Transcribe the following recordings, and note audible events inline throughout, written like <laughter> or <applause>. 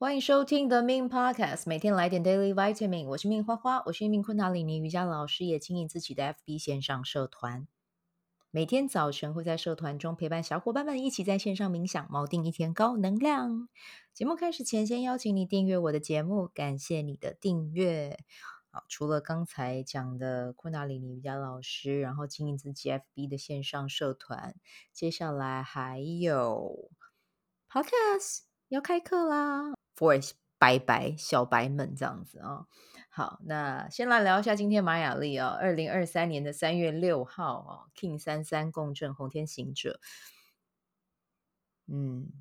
欢迎收听 The Min Podcast，每天来点 Daily Vitamin。我是 Min 花花，我是一名昆达里尼瑜伽老师，也经营自己的 FB 线上社团。每天早晨会在社团中陪伴小伙伴们一起在线上冥想，锚定一天高能量。节目开始前，先邀请你订阅我的节目，感谢你的订阅。好，除了刚才讲的昆达里尼瑜伽老师，然后经营自己 FB 的线上社团，接下来还有 Podcast 要开课啦。For 白白小白们这样子啊、好，那先来聊一下今天马雅历啊，二零二三年的三月六号啊、，King 三三共振红天行者，嗯，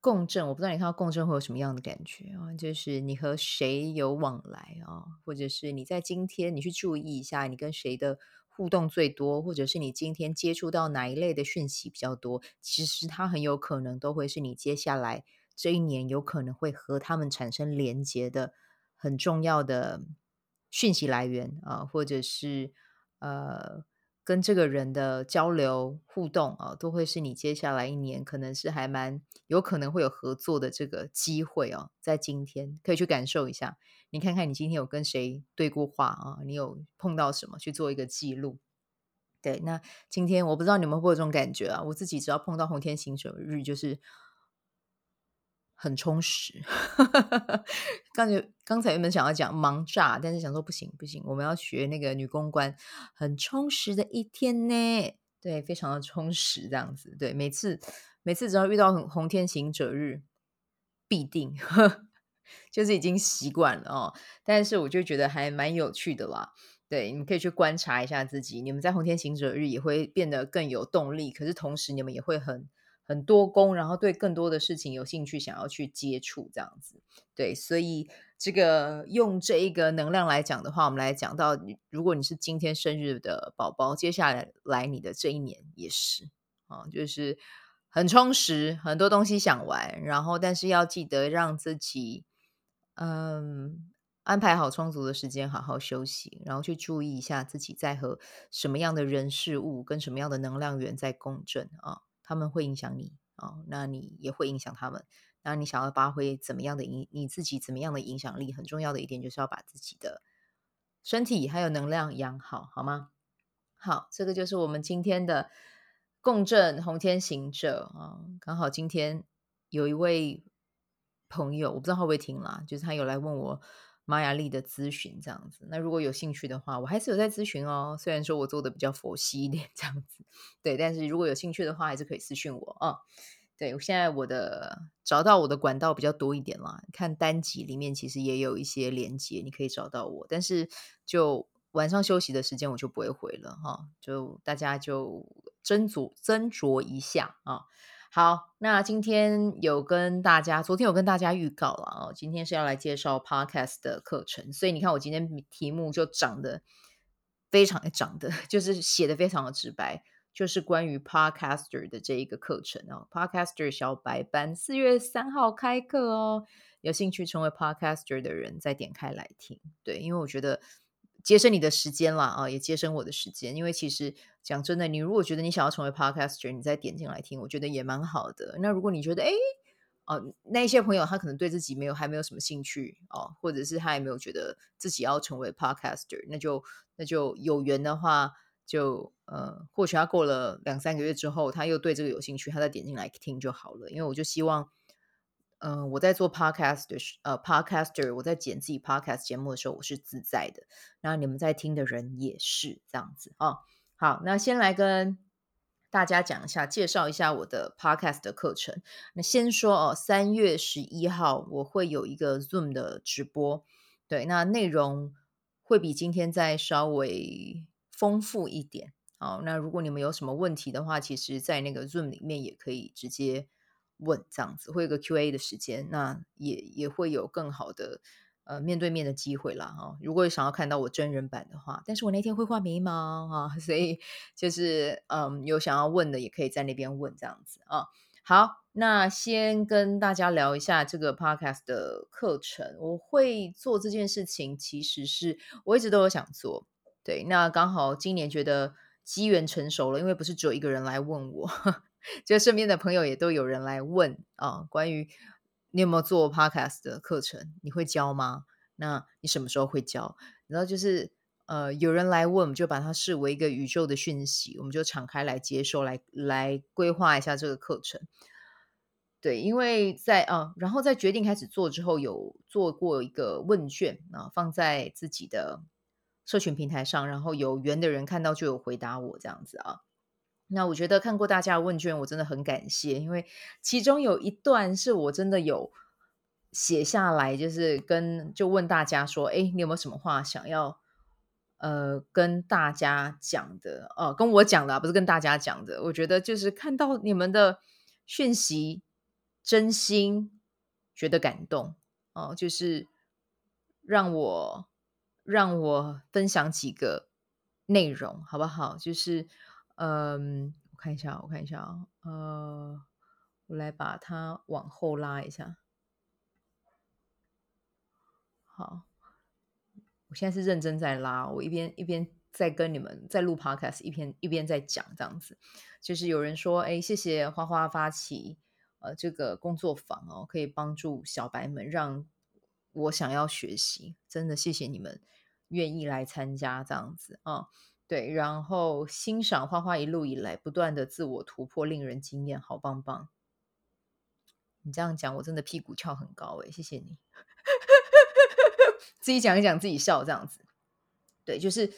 共振，我不知道你看到共振会有什么样的感觉啊、就是你和谁有往来啊、或者是你在今天你去注意一下，你跟谁的互动最多，或者是你今天接触到哪一类的讯息比较多，其实它很有可能都会是你接下来。这一年有可能会和他们产生连接的很重要的讯息来源啊，或者是呃跟这个人的交流互动啊，都会是你接下来一年可能是还蛮有可能会有合作的这个机会哦。在今天可以去感受一下，你看看你今天有跟谁对过话啊？你有碰到什么去做一个记录？对，那今天我不知道你们会不会有这种感觉啊？我自己只要碰到红天行者日，就是。很充实，刚才刚才原本想要讲忙炸，但是想说不行不行，我们要学那个女公关，很充实的一天呢，对，非常的充实这样子，对，每次每次只要遇到红天行者日，必定 <laughs> 就是已经习惯了哦，但是我就觉得还蛮有趣的啦，对，你们可以去观察一下自己，你们在红天行者日也会变得更有动力，可是同时你们也会很。很多工，然后对更多的事情有兴趣，想要去接触这样子，对，所以这个用这一个能量来讲的话，我们来讲到，如果你是今天生日的宝宝，接下来来你的这一年也是啊，就是很充实，很多东西想玩，然后但是要记得让自己嗯安排好充足的时间，好好休息，然后去注意一下自己在和什么样的人事物跟什么样的能量源在共振啊。他们会影响你哦，那你也会影响他们。那你想要发挥怎么样的影，你自己怎么样的影响力？很重要的一点就是要把自己的身体还有能量养好，好吗？好，这个就是我们今天的共振红天行者啊。刚好今天有一位朋友，我不知道会不会听啦，就是他有来问我。玛雅历的咨询这样子，那如果有兴趣的话，我还是有在咨询哦。虽然说我做的比较佛系一点这样子，对，但是如果有兴趣的话，还是可以私讯我啊、哦。对，现在我的找到我的管道比较多一点啦，看单集里面其实也有一些连接，你可以找到我。但是就晚上休息的时间，我就不会回了哈、就大家就斟酌斟酌一下啊。好，那今天有跟大家，昨天有跟大家预告了啊，今天是要来介绍 Podcast 的课程，所以你看我今天题目就长得非常的长的，<laughs> 就是写的非常的直白，就是关于 Podcaster 的这一个课程哦，Podcaster 小白班四月三号开课哦，有兴趣成为 Podcaster 的人再点开来听，对，因为我觉得。节省你的时间啦，啊，也节省我的时间。因为其实讲真的，你如果觉得你想要成为 podcaster，你再点进来听，我觉得也蛮好的。那如果你觉得，哎，哦，那一些朋友他可能对自己没有还没有什么兴趣哦，或者是他也没有觉得自己要成为 podcaster，那就那就有缘的话，就呃，或许他过了两三个月之后，他又对这个有兴趣，他再点进来听就好了。因为我就希望。嗯、我在做 podcast 的时，呃，podcaster，我在剪自己 podcast 节目的时候，我是自在的。那你们在听的人也是这样子、哦。好，那先来跟大家讲一下，介绍一下我的 podcast 的课程。那先说哦，三月十一号我会有一个 Zoom 的直播，对，那内容会比今天再稍微丰富一点。好，那如果你们有什么问题的话，其实在那个 Zoom 里面也可以直接。问这样子会有个 Q&A 的时间，那也也会有更好的呃面对面的机会啦哈、如果想要看到我真人版的话，但是我那天会画眉毛啊，<laughs> 所以就是嗯有想要问的也可以在那边问这样子啊。好，那先跟大家聊一下这个 Podcast 的课程。我会做这件事情，其实是我一直都有想做，对，那刚好今年觉得机缘成熟了，因为不是只有一个人来问我。就身边的朋友也都有人来问啊，关于你有没有做 podcast 的课程？你会教吗？那你什么时候会教？然后就是呃，有人来问，我们就把它视为一个宇宙的讯息，我们就敞开来接受，来来规划一下这个课程。对，因为在啊，然后在决定开始做之后，有做过一个问卷啊，放在自己的社群平台上，然后有缘的人看到就有回答我这样子啊。那我觉得看过大家的问卷，我真的很感谢，因为其中有一段是我真的有写下来，就是跟就问大家说，哎，你有没有什么话想要呃跟大家讲的？哦，跟我讲的，不是跟大家讲的。我觉得就是看到你们的讯息。真心觉得感动哦，就是让我让我分享几个内容好不好？就是嗯，我看一下，我看一下啊，呃，我来把它往后拉一下。好，我现在是认真在拉，我一边一边在跟你们在录 podcast，一边一边在讲这样子。就是有人说，哎，谢谢花花发起。呃，这个工作坊哦，可以帮助小白们，让我想要学习，真的谢谢你们愿意来参加这样子啊，对，然后欣赏花花一路以来不断的自我突破，令人惊艳，好棒棒！你这样讲，我真的屁股翘很高诶，谢谢你，<laughs> 自己讲一讲，自己笑这样子，对，就是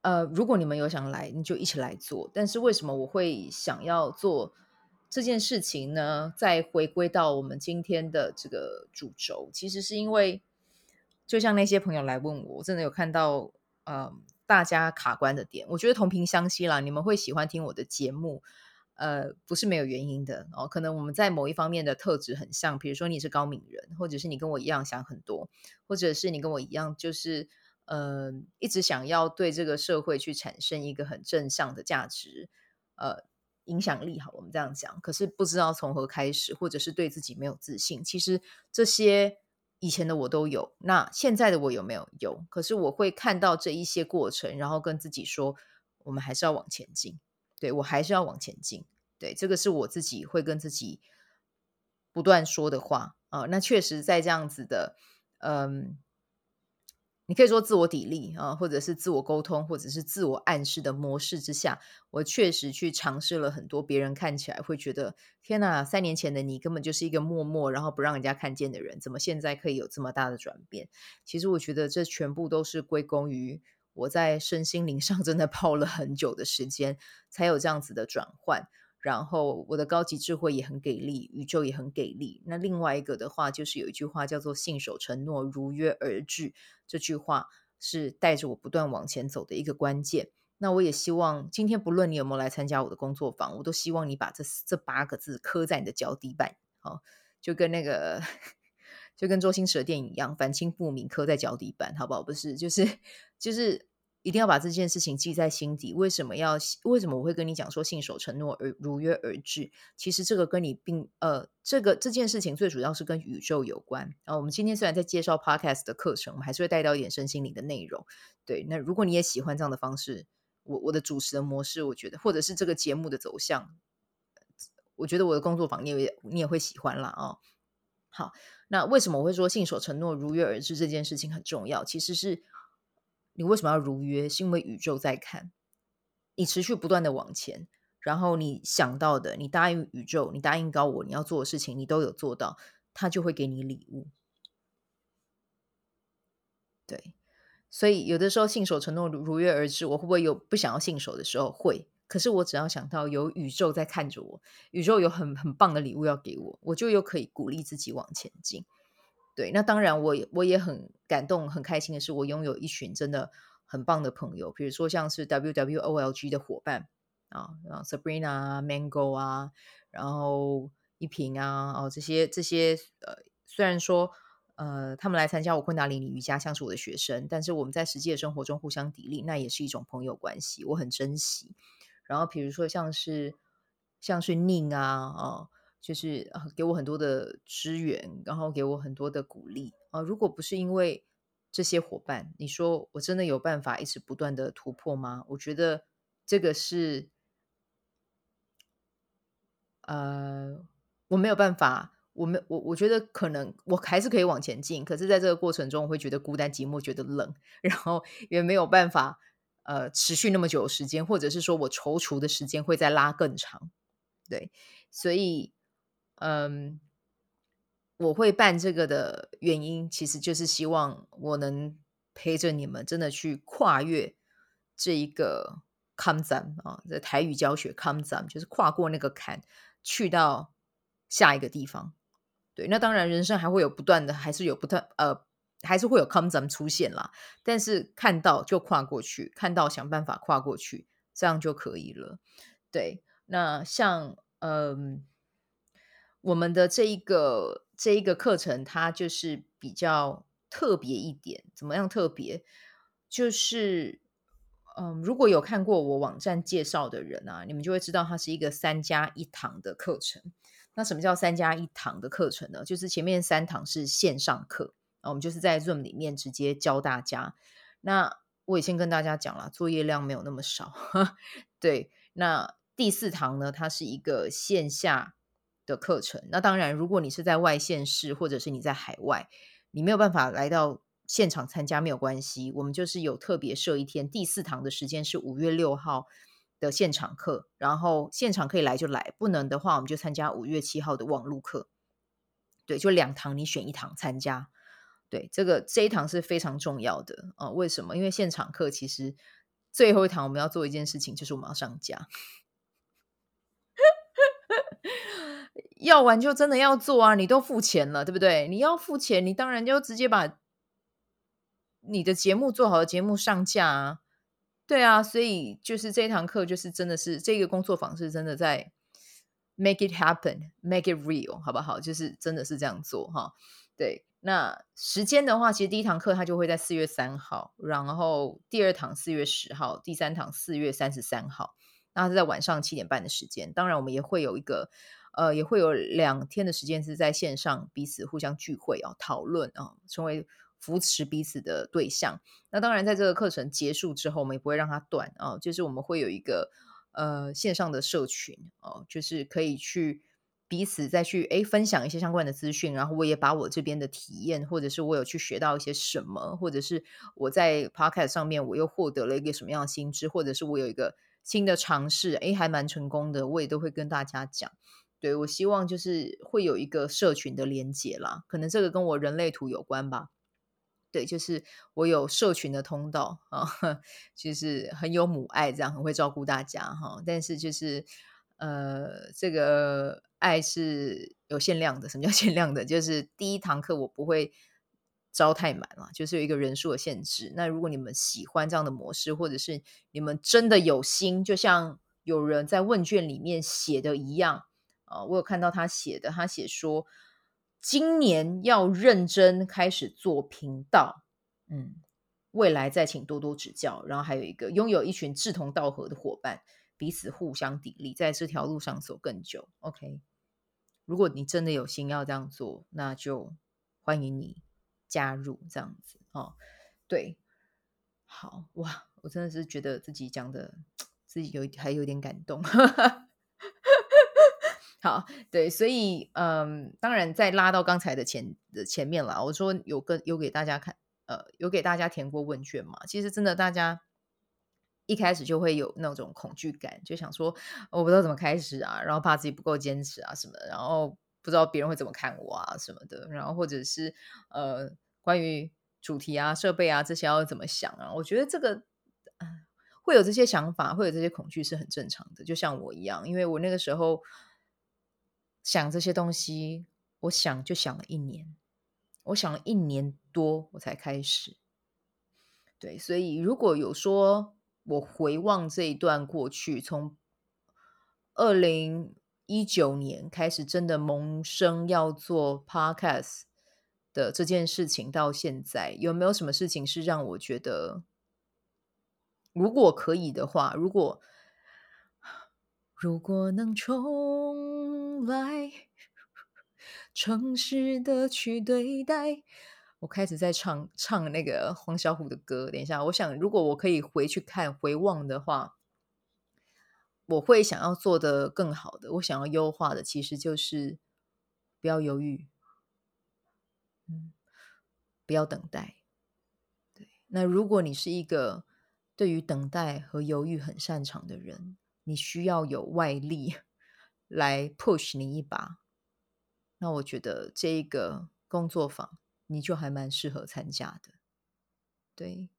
呃，如果你们有想来，你就一起来做，但是为什么我会想要做？这件事情呢，再回归到我们今天的这个主轴，其实是因为，就像那些朋友来问我，我真的有看到，呃，大家卡关的点，我觉得同频相吸啦，你们会喜欢听我的节目，呃，不是没有原因的哦。可能我们在某一方面的特质很像，比如说你是高敏人，或者是你跟我一样想很多，或者是你跟我一样，就是呃，一直想要对这个社会去产生一个很正向的价值，呃。影响力好，我们这样讲，可是不知道从何开始，或者是对自己没有自信。其实这些以前的我都有，那现在的我有没有？有。可是我会看到这一些过程，然后跟自己说，我们还是要往前进。对，我还是要往前进。对，这个是我自己会跟自己不断说的话啊。那确实在这样子的，嗯。你可以说自我砥砺啊，或者是自我沟通，或者是自我暗示的模式之下，我确实去尝试了很多别人看起来会觉得天哪，三年前的你根本就是一个默默然后不让人家看见的人，怎么现在可以有这么大的转变？其实我觉得这全部都是归功于我在身心灵上真的 <laughs> 泡了很久的时间，才有这样子的转换。然后我的高级智慧也很给力，宇宙也很给力。那另外一个的话，就是有一句话叫做“信守承诺，如约而至”。这句话是带着我不断往前走的一个关键。那我也希望今天不论你有没有来参加我的工作坊，我都希望你把这这八个字刻在你的脚底板，好，就跟那个就跟周星驰的电影一样，反清复明刻在脚底板，好不好？不是，就是就是。一定要把这件事情记在心底。为什么要？为什么我会跟你讲说信守承诺而如约而至？其实这个跟你并呃，这个这件事情最主要是跟宇宙有关。然后我们今天虽然在介绍 Podcast 的课程，我们还是会带到一点身心灵的内容。对，那如果你也喜欢这样的方式，我我的主持的模式，我觉得或者是这个节目的走向，我觉得我的工作坊你也你也会喜欢啦。啊、哦。好，那为什么我会说信守承诺如约而至这件事情很重要？其实是。你为什么要如约？是因为宇宙在看你持续不断的往前，然后你想到的，你答应宇宙，你答应高我，你要做的事情，你都有做到，他就会给你礼物。对，所以有的时候信守承诺如如约而至，我会不会有不想要信守的时候？会。可是我只要想到有宇宙在看着我，宇宙有很很棒的礼物要给我，我就又可以鼓励自己往前进。对，那当然我，我我也很感动、很开心的是，我拥有一群真的很棒的朋友，比如说像是 WWOLG 的伙伴啊，然后 Sabrina、Mango 啊，然后一平啊，哦，这些这些呃，虽然说呃，他们来参加我昆达里尼瑜伽，像是我的学生，但是我们在实际的生活中互相砥砺，那也是一种朋友关系，我很珍惜。然后比如说像是像是宁啊，哦。就是给我很多的支援，然后给我很多的鼓励啊！如果不是因为这些伙伴，你说我真的有办法一直不断的突破吗？我觉得这个是，呃，我没有办法我们我我觉得可能我还是可以往前进，可是在这个过程中，我会觉得孤单寂寞，觉得冷，<laughs> 然后也没有办法呃持续那么久的时间，或者是说我踌躇的时间会再拉更长，对，所以嗯，我会办这个的原因，其实就是希望我能陪着你们，真的去跨越这一个坎站啊，在台语教学坎站就是跨过那个坎，去到下一个地方。对，那当然，人生还会有不断的，还是有不断呃，还是会有 come 咱们出现啦。但是看到就跨过去，看到想办法跨过去，这样就可以了。对，那像嗯、我们的这一个这一个课程，它就是比较特别一点。怎么样特别？就是嗯、如果有看过我网站介绍的人啊，你们就会知道，它是一个三加一堂的课程。那什么叫三加一堂的课程呢？就是前面三堂是线上课，我们就是在 Zoom 里面直接教大家。那我也先跟大家讲了，作业量没有那么少。<laughs> 对，那第四堂呢，它是一个线下的课程。那当然，如果你是在外县市，或者是你在海外，你没有办法来到现场参加，没有关系。我们就是有特别设一天，第四堂的时间是五月六号。的现场课，然后现场可以来就来，不能的话我们就参加五月七号的网路课。对，就两堂，你选一堂参加。对，这个这一堂是非常重要的啊、呃！为什么？因为现场课其实最后一堂我们要做一件事情，就是我们要上架。要玩就真的要做啊！你都付钱了，对不对？你要付钱，你当然就直接把你的节目做好的节目上架啊。对啊，所以就是这一堂课，就是真的是这个工作坊是真的在 make it happen，make it real，好不好？就是真的是这样做哈。对，那时间的话，其实第一堂课它就会在四月三号，然后第二堂四月十号，第三堂四月三十三号，那是在晚上七点半的时间。当然，我们也会有一个呃，也会有两天的时间是在线上彼此互相聚会啊，讨论啊，成为。扶持彼此的对象。那当然，在这个课程结束之后，我们也不会让它断啊。就是我们会有一个呃线上的社群哦，就是可以去彼此再去诶分享一些相关的资讯。然后我也把我这边的体验，或者是我有去学到一些什么，或者是我在 Podcast 上面我又获得了一个什么样的新知，或者是我有一个新的尝试，诶还蛮成功的，我也都会跟大家讲。对，我希望就是会有一个社群的连接啦，可能这个跟我人类图有关吧。对，就是我有社群的通道啊，<laughs> 就是很有母爱，这样很会照顾大家哈。但是就是呃，这个爱是有限量的。什么叫限量的？就是第一堂课我不会招太满了，就是有一个人数的限制。那如果你们喜欢这样的模式，或者是你们真的有心，就像有人在问卷里面写的一样啊，我有看到他写的，他写说。今年要认真开始做频道，嗯，未来再请多多指教。然后还有一个，拥有一群志同道合的伙伴，彼此互相砥砺，在这条路上走更久。OK，如果你真的有心要这样做，那就欢迎你加入这样子哦。对，好哇，我真的是觉得自己讲的自己有还有点感动。<laughs> 好，对，所以嗯，当然再拉到刚才的前的前面了。我说有跟有给大家看，呃，有给大家填过问卷嘛？其实真的，大家一开始就会有那种恐惧感，就想说我不知道怎么开始啊，然后怕自己不够坚持啊什么，然后不知道别人会怎么看我啊什么的，然后或者是呃，关于主题啊、设备啊这些要怎么想啊？我觉得这个嗯，会有这些想法，会有这些恐惧是很正常的，就像我一样，因为我那个时候。想这些东西，我想就想了一年，我想了一年多，我才开始。对，所以如果有说我回望这一段过去，从二零一九年开始，真的萌生要做 Podcast 的这件事情，到现在有没有什么事情是让我觉得，如果可以的话，如果如果能重。来，诚实的去对待。我开始在唱唱那个黄小琥的歌。等一下，我想如果我可以回去看回望的话，我会想要做得更好的。我想要优化的，其实就是不要犹豫，嗯，不要等待。对，那如果你是一个对于等待和犹豫很擅长的人，你需要有外力来 push 你一把，那我觉得这一个工作坊你就还蛮适合参加的。对，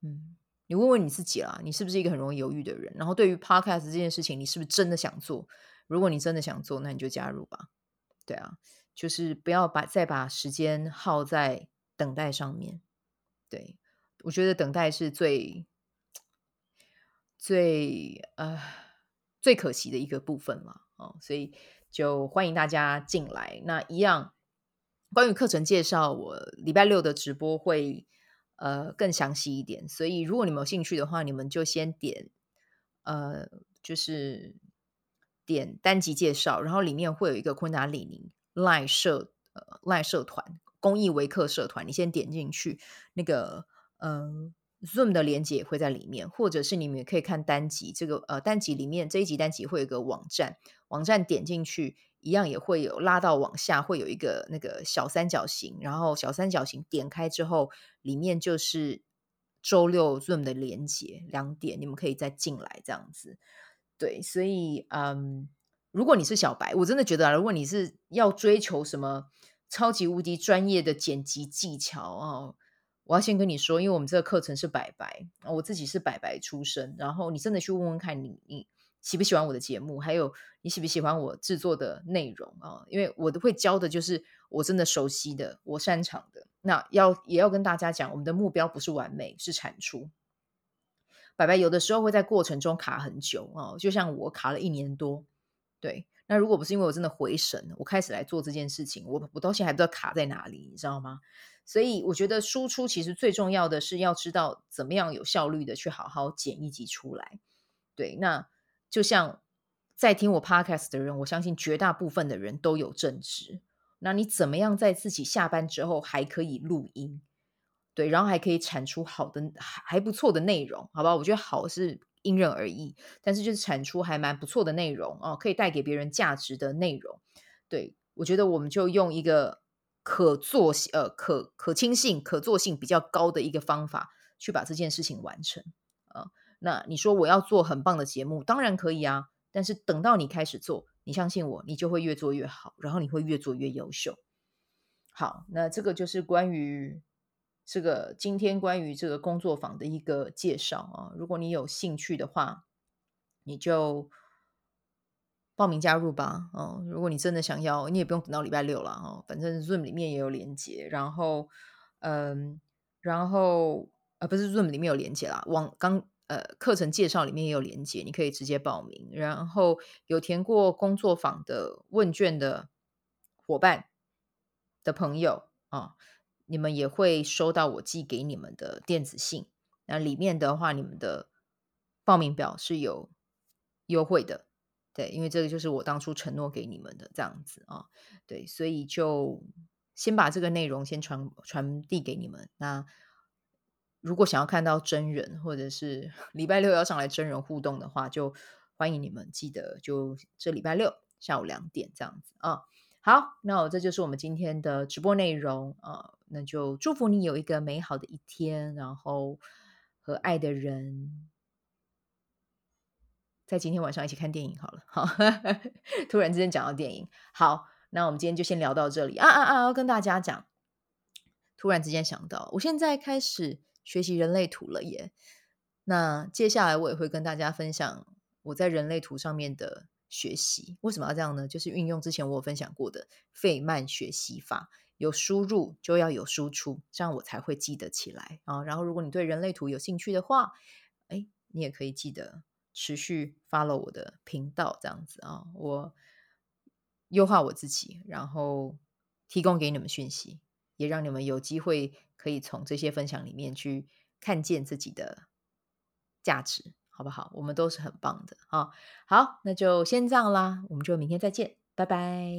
嗯。你问问你自己啦，你是不是一个很容易犹豫的人？然后对于 podcast 这件事情，你是不是真的想做？如果你真的想做，那你就加入吧。对啊，就是不要把再把时间耗在等待上面。对，我觉得等待是最最呃最可惜的一个部分嘛。哦，所以就欢迎大家进来。那一样，关于课程介绍，我礼拜六的直播会。呃，更详细一点，所以如果你们有兴趣的话，你们就先点，呃，就是点单集介绍，然后里面会有一个昆达里尼赖社呃赖社团公益维克社团，你先点进去，那个嗯、呃、Zoom 的连接也会在里面，或者是你们也可以看单集，这个呃单集里面这一集单集会有一个网站，网站点进去。一样也会有拉到往下，会有一个那个小三角形，然后小三角形点开之后，里面就是周六 Zoom 的连接，两点你们可以再进来这样子。对，所以嗯，如果你是小白，我真的觉得啊，如果你是要追求什么超级无敌专业的剪辑技巧哦，我要先跟你说，因为我们这个课程是白白，我自己是白白出身，然后你真的去问问看你你。喜不喜欢我的节目？还有你喜不喜欢我制作的内容啊？因为我都会教的就是我真的熟悉的、我擅长的。那要也要跟大家讲，我们的目标不是完美，是产出。白白有的时候会在过程中卡很久啊，就像我卡了一年多。对，那如果不是因为我真的回神，我开始来做这件事情，我我到现在还不知道卡在哪里，你知道吗？所以我觉得输出其实最重要的是要知道怎么样有效率的去好好剪一集出来。对，那。就像在听我 podcast 的人，我相信绝大部分的人都有正职。那你怎么样在自己下班之后还可以录音？对，然后还可以产出好的、还不错的内容，好吧？我觉得好是因人而异，但是就是产出还蛮不错的内容哦，可以带给别人价值的内容。对，我觉得我们就用一个可做呃可可亲性、可做性比较高的一个方法去把这件事情完成。那你说我要做很棒的节目，当然可以啊。但是等到你开始做，你相信我，你就会越做越好，然后你会越做越优秀。好，那这个就是关于这个今天关于这个工作坊的一个介绍啊。如果你有兴趣的话，你就报名加入吧。哦，如果你真的想要，你也不用等到礼拜六了哦。反正 Zoom 里面也有连接，然后嗯，然后啊，不是 Zoom 里面有连接啦，网刚。呃，课程介绍里面也有连接，你可以直接报名。然后有填过工作坊的问卷的伙伴的朋友啊，你们也会收到我寄给你们的电子信。那里面的话，你们的报名表是有优惠的，对，因为这个就是我当初承诺给你们的这样子啊，对，所以就先把这个内容先传传递给你们。那。如果想要看到真人，或者是 <laughs> 礼拜六要上来真人互动的话，就欢迎你们记得就这礼拜六下午两点这样子啊。好，那我这就是我们今天的直播内容啊。那就祝福你有一个美好的一天，然后和爱的人在今天晚上一起看电影好了。好，<laughs> 突然之间讲到电影，好，那我们今天就先聊到这里啊啊啊！要跟大家讲，突然之间想到，我现在开始。学习人类图了耶，那接下来我也会跟大家分享我在人类图上面的学习。为什么要这样呢？就是运用之前我分享过的费曼学习法，有输入就要有输出，这样我才会记得起来啊。然后如果你对人类图有兴趣的话，哎，你也可以记得持续 follow 我的频道，这样子啊，我优化我自己，然后提供给你们讯息，也让你们有机会。可以从这些分享里面去看见自己的价值，好不好？我们都是很棒的啊！好，那就先这样啦，我们就明天再见，拜拜。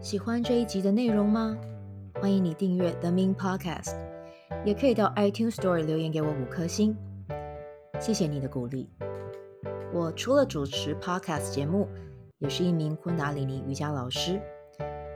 喜欢这一集的内容吗？欢迎你订阅 The Min Podcast，也可以到 iTunes Store 留言给我五颗星，谢谢你的鼓励。我除了主持 Podcast 节目，也是一名昆达里尼瑜伽老师。